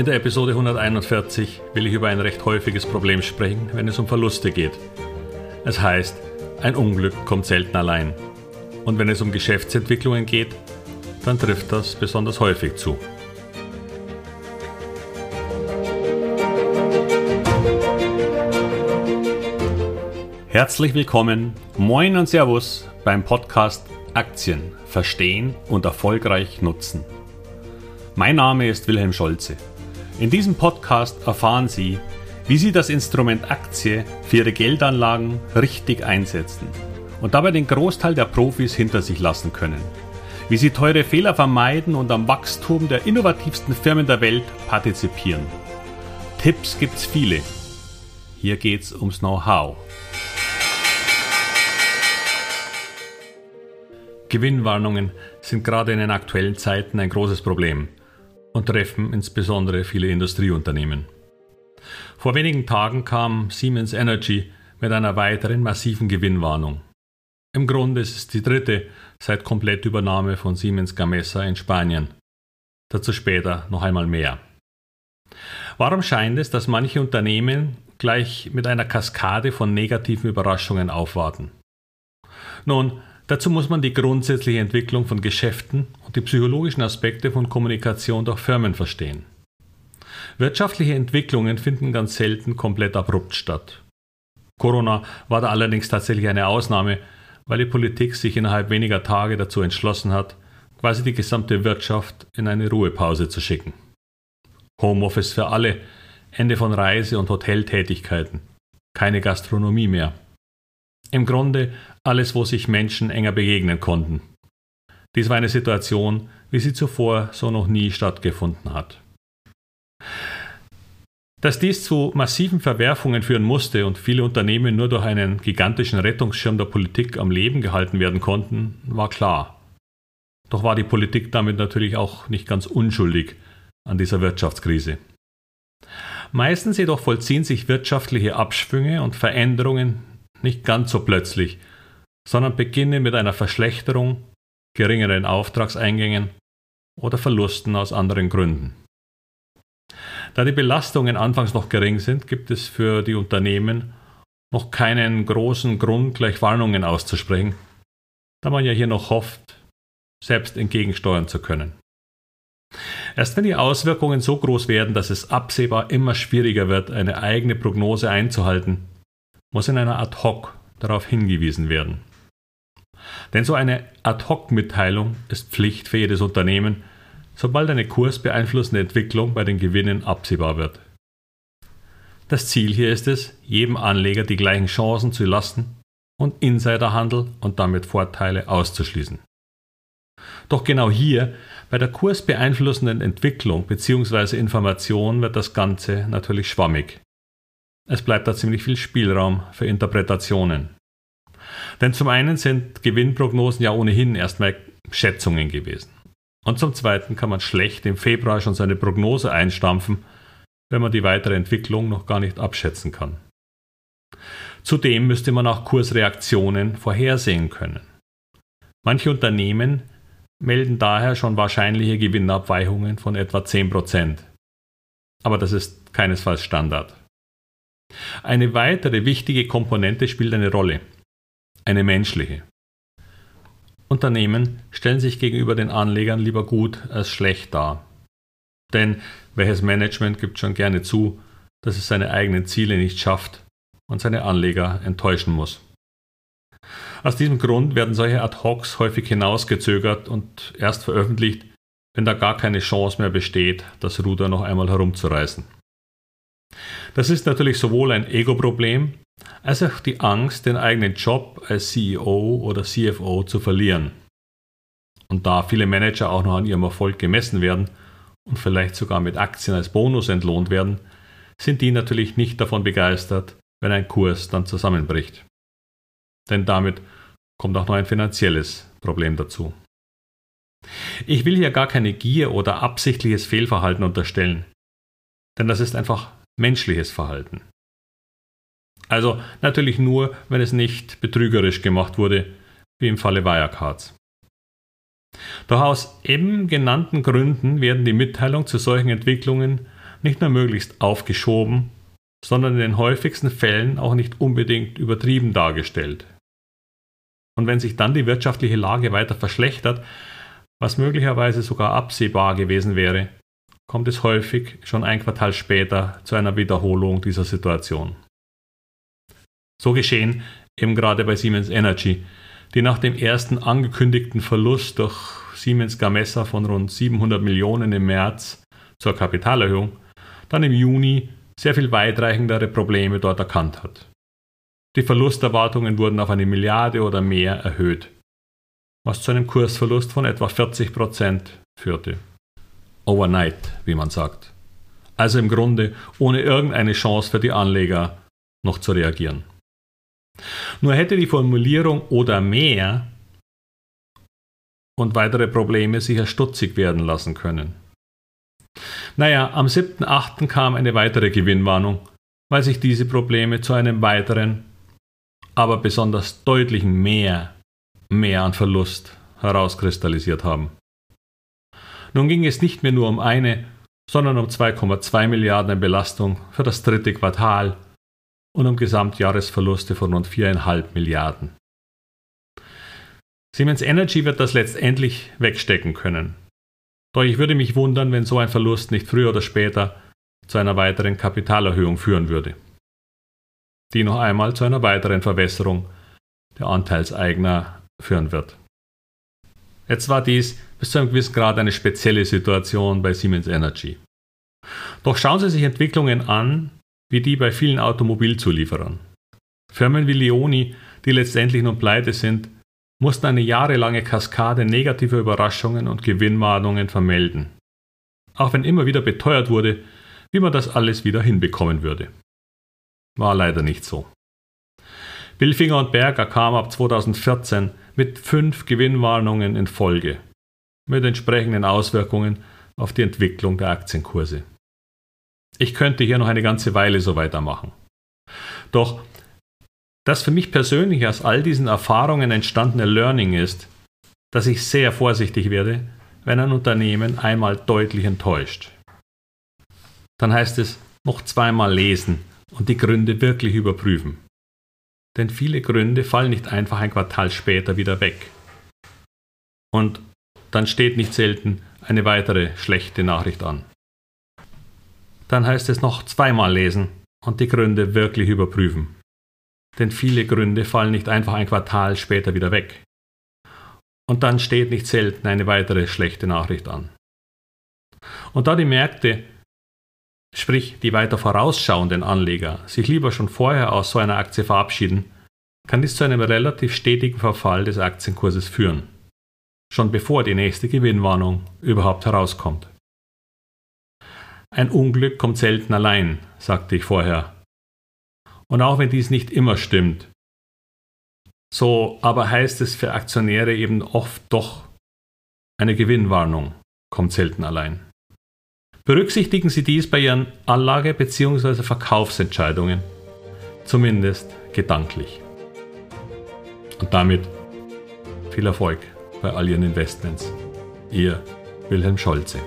In der Episode 141 will ich über ein recht häufiges Problem sprechen, wenn es um Verluste geht. Es heißt, ein Unglück kommt selten allein. Und wenn es um Geschäftsentwicklungen geht, dann trifft das besonders häufig zu. Herzlich willkommen, moin und Servus beim Podcast Aktien verstehen und erfolgreich nutzen. Mein Name ist Wilhelm Scholze. In diesem Podcast erfahren Sie, wie Sie das Instrument Aktie für Ihre Geldanlagen richtig einsetzen und dabei den Großteil der Profis hinter sich lassen können. Wie Sie teure Fehler vermeiden und am Wachstum der innovativsten Firmen der Welt partizipieren. Tipps gibt's viele. Hier geht's ums Know-how. Gewinnwarnungen sind gerade in den aktuellen Zeiten ein großes Problem und treffen insbesondere viele Industrieunternehmen. Vor wenigen Tagen kam Siemens Energy mit einer weiteren massiven Gewinnwarnung. Im Grunde ist es die dritte seit Komplettübernahme von Siemens Gamesa in Spanien. Dazu später noch einmal mehr. Warum scheint es, dass manche Unternehmen gleich mit einer Kaskade von negativen Überraschungen aufwarten? Nun, Dazu muss man die grundsätzliche Entwicklung von Geschäften und die psychologischen Aspekte von Kommunikation durch Firmen verstehen. Wirtschaftliche Entwicklungen finden ganz selten komplett abrupt statt. Corona war da allerdings tatsächlich eine Ausnahme, weil die Politik sich innerhalb weniger Tage dazu entschlossen hat, quasi die gesamte Wirtschaft in eine Ruhepause zu schicken. Homeoffice für alle, Ende von Reise- und Hoteltätigkeiten, keine Gastronomie mehr. Im Grunde alles, wo sich Menschen enger begegnen konnten. Dies war eine Situation, wie sie zuvor so noch nie stattgefunden hat. Dass dies zu massiven Verwerfungen führen musste und viele Unternehmen nur durch einen gigantischen Rettungsschirm der Politik am Leben gehalten werden konnten, war klar. Doch war die Politik damit natürlich auch nicht ganz unschuldig an dieser Wirtschaftskrise. Meistens jedoch vollziehen sich wirtschaftliche Abschwünge und Veränderungen nicht ganz so plötzlich, sondern beginne mit einer Verschlechterung, geringeren Auftragseingängen oder Verlusten aus anderen Gründen. Da die Belastungen anfangs noch gering sind, gibt es für die Unternehmen noch keinen großen Grund, gleich Warnungen auszusprechen, da man ja hier noch hofft, selbst entgegensteuern zu können. Erst wenn die Auswirkungen so groß werden, dass es absehbar immer schwieriger wird, eine eigene Prognose einzuhalten, muss in einer Ad-Hoc darauf hingewiesen werden. Denn so eine Ad-Hoc-Mitteilung ist Pflicht für jedes Unternehmen, sobald eine kursbeeinflussende Entwicklung bei den Gewinnen absehbar wird. Das Ziel hier ist es, jedem Anleger die gleichen Chancen zu lassen und Insiderhandel und damit Vorteile auszuschließen. Doch genau hier, bei der kursbeeinflussenden Entwicklung bzw. Information, wird das Ganze natürlich schwammig. Es bleibt da ziemlich viel Spielraum für Interpretationen. Denn zum einen sind Gewinnprognosen ja ohnehin erstmal Schätzungen gewesen. Und zum zweiten kann man schlecht im Februar schon seine Prognose einstampfen, wenn man die weitere Entwicklung noch gar nicht abschätzen kann. Zudem müsste man auch Kursreaktionen vorhersehen können. Manche Unternehmen melden daher schon wahrscheinliche Gewinnabweichungen von etwa 10%. Aber das ist keinesfalls Standard. Eine weitere wichtige Komponente spielt eine Rolle, eine menschliche. Unternehmen stellen sich gegenüber den Anlegern lieber gut als schlecht dar. Denn welches Management gibt schon gerne zu, dass es seine eigenen Ziele nicht schafft und seine Anleger enttäuschen muss. Aus diesem Grund werden solche Ad-Hocs häufig hinausgezögert und erst veröffentlicht, wenn da gar keine Chance mehr besteht, das Ruder noch einmal herumzureißen. Das ist natürlich sowohl ein Ego-Problem als auch die Angst, den eigenen Job als CEO oder CFO zu verlieren. Und da viele Manager auch noch an ihrem Erfolg gemessen werden und vielleicht sogar mit Aktien als Bonus entlohnt werden, sind die natürlich nicht davon begeistert, wenn ein Kurs dann zusammenbricht. Denn damit kommt auch noch ein finanzielles Problem dazu. Ich will hier gar keine Gier oder absichtliches Fehlverhalten unterstellen, denn das ist einfach menschliches Verhalten. Also natürlich nur, wenn es nicht betrügerisch gemacht wurde, wie im Falle Wirecards. Doch aus eben genannten Gründen werden die Mitteilungen zu solchen Entwicklungen nicht nur möglichst aufgeschoben, sondern in den häufigsten Fällen auch nicht unbedingt übertrieben dargestellt. Und wenn sich dann die wirtschaftliche Lage weiter verschlechtert, was möglicherweise sogar absehbar gewesen wäre, kommt es häufig schon ein Quartal später zu einer Wiederholung dieser Situation. So geschehen eben gerade bei Siemens Energy, die nach dem ersten angekündigten Verlust durch Siemens Gamesa von rund 700 Millionen im März zur Kapitalerhöhung dann im Juni sehr viel weitreichendere Probleme dort erkannt hat. Die Verlusterwartungen wurden auf eine Milliarde oder mehr erhöht, was zu einem Kursverlust von etwa 40 Prozent führte. Overnight, wie man sagt. Also im Grunde ohne irgendeine Chance für die Anleger noch zu reagieren. Nur hätte die Formulierung oder mehr und weitere Probleme sicher stutzig werden lassen können. Naja, am 7.8. kam eine weitere Gewinnwarnung, weil sich diese Probleme zu einem weiteren, aber besonders deutlichen Mehr, mehr an Verlust herauskristallisiert haben. Nun ging es nicht mehr nur um eine, sondern um 2,2 Milliarden in Belastung für das dritte Quartal und um Gesamtjahresverluste von rund 4,5 Milliarden. Siemens Energy wird das letztendlich wegstecken können. Doch ich würde mich wundern, wenn so ein Verlust nicht früher oder später zu einer weiteren Kapitalerhöhung führen würde, die noch einmal zu einer weiteren Verwässerung der Anteilseigner führen wird. Jetzt war dies bis zu einem gewissen Grad eine spezielle Situation bei Siemens Energy. Doch schauen Sie sich Entwicklungen an, wie die bei vielen Automobilzulieferern. Firmen wie Leoni, die letztendlich nun pleite sind, mussten eine jahrelange Kaskade negativer Überraschungen und Gewinnmahnungen vermelden. Auch wenn immer wieder beteuert wurde, wie man das alles wieder hinbekommen würde. War leider nicht so. Billfinger und Berger kam ab 2014 mit fünf Gewinnwarnungen in Folge, mit entsprechenden Auswirkungen auf die Entwicklung der Aktienkurse. Ich könnte hier noch eine ganze Weile so weitermachen. Doch das für mich persönlich aus all diesen Erfahrungen entstandene Learning ist, dass ich sehr vorsichtig werde, wenn ein Unternehmen einmal deutlich enttäuscht. Dann heißt es noch zweimal lesen und die Gründe wirklich überprüfen. Denn viele Gründe fallen nicht einfach ein Quartal später wieder weg. Und dann steht nicht selten eine weitere schlechte Nachricht an. Dann heißt es noch zweimal lesen und die Gründe wirklich überprüfen denn viele Gründe fallen nicht einfach ein Quartal später wieder weg. Und dann steht nicht selten eine weitere schlechte Nachricht an. Und da die Märkte, sprich die weiter vorausschauenden Anleger, sich lieber schon vorher aus so einer Aktie verabschieden, kann dies zu einem relativ stetigen Verfall des Aktienkurses führen, schon bevor die nächste Gewinnwarnung überhaupt herauskommt. Ein Unglück kommt selten allein, sagte ich vorher, und auch wenn dies nicht immer stimmt, so aber heißt es für Aktionäre eben oft doch, eine Gewinnwarnung kommt selten allein. Berücksichtigen Sie dies bei Ihren Anlage- bzw. Verkaufsentscheidungen, zumindest gedanklich. Und damit viel Erfolg bei all Ihren Investments. Ihr Wilhelm Scholze.